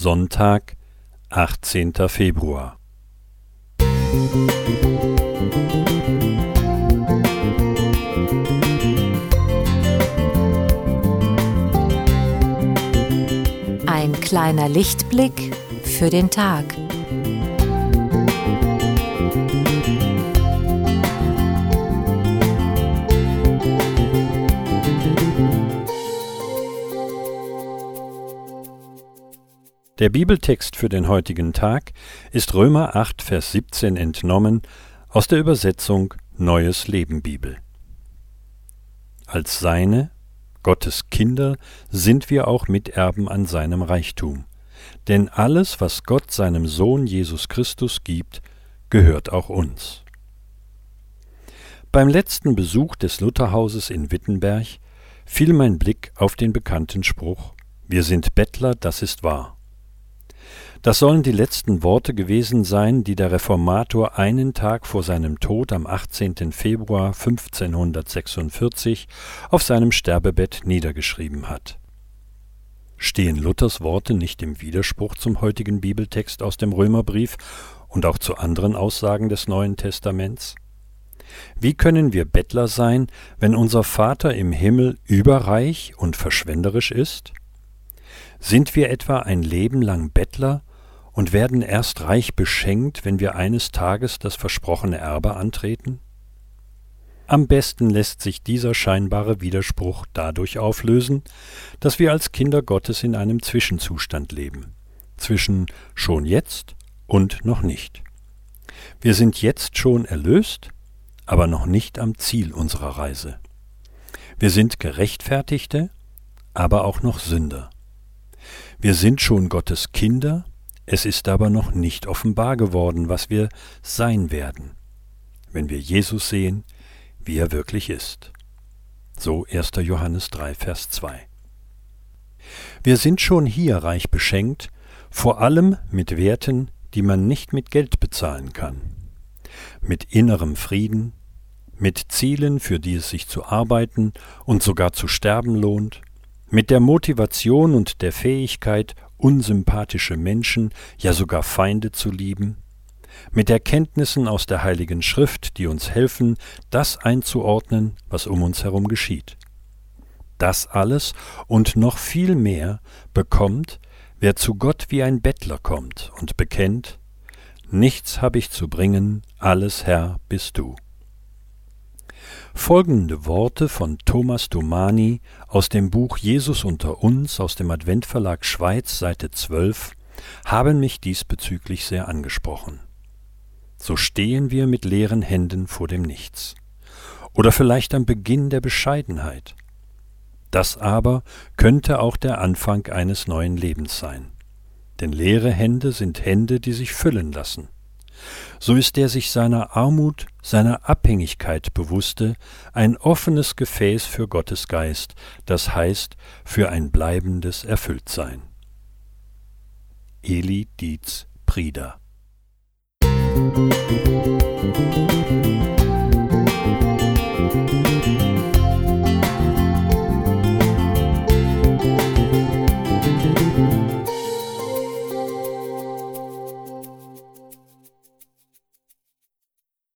Sonntag, 18. Februar. Ein kleiner Lichtblick für den Tag. Der Bibeltext für den heutigen Tag ist Römer 8, Vers 17 entnommen aus der Übersetzung Neues Leben Bibel. Als seine, Gottes Kinder, sind wir auch Miterben an seinem Reichtum. Denn alles, was Gott seinem Sohn Jesus Christus gibt, gehört auch uns. Beim letzten Besuch des Lutherhauses in Wittenberg fiel mein Blick auf den bekannten Spruch Wir sind Bettler, das ist wahr. Das sollen die letzten Worte gewesen sein, die der Reformator einen Tag vor seinem Tod am 18. Februar 1546 auf seinem Sterbebett niedergeschrieben hat. Stehen Luthers Worte nicht im Widerspruch zum heutigen Bibeltext aus dem Römerbrief und auch zu anderen Aussagen des Neuen Testaments? Wie können wir Bettler sein, wenn unser Vater im Himmel überreich und verschwenderisch ist? Sind wir etwa ein Leben lang Bettler und werden erst reich beschenkt, wenn wir eines Tages das versprochene Erbe antreten? Am besten lässt sich dieser scheinbare Widerspruch dadurch auflösen, dass wir als Kinder Gottes in einem Zwischenzustand leben, zwischen schon jetzt und noch nicht. Wir sind jetzt schon erlöst, aber noch nicht am Ziel unserer Reise. Wir sind Gerechtfertigte, aber auch noch Sünder. Wir sind schon Gottes Kinder, es ist aber noch nicht offenbar geworden, was wir sein werden, wenn wir Jesus sehen, wie er wirklich ist. So 1. Johannes 3, Vers 2. Wir sind schon hier reich beschenkt, vor allem mit Werten, die man nicht mit Geld bezahlen kann. Mit innerem Frieden, mit Zielen, für die es sich zu arbeiten und sogar zu sterben lohnt, mit der Motivation und der Fähigkeit, unsympathische Menschen, ja sogar Feinde zu lieben, mit Erkenntnissen aus der Heiligen Schrift, die uns helfen, das einzuordnen, was um uns herum geschieht. Das alles und noch viel mehr bekommt, wer zu Gott wie ein Bettler kommt und bekennt, Nichts habe ich zu bringen, alles Herr bist du. Folgende Worte von Thomas Domani aus dem Buch Jesus unter uns aus dem Adventverlag Schweiz Seite 12 haben mich diesbezüglich sehr angesprochen. So stehen wir mit leeren Händen vor dem Nichts. Oder vielleicht am Beginn der Bescheidenheit. Das aber könnte auch der Anfang eines neuen Lebens sein. Denn leere Hände sind Hände, die sich füllen lassen so ist er sich seiner Armut, seiner Abhängigkeit bewusste, ein offenes Gefäß für Gottes Geist, das heißt für ein bleibendes Erfülltsein. Eli Dietz Prieder Musik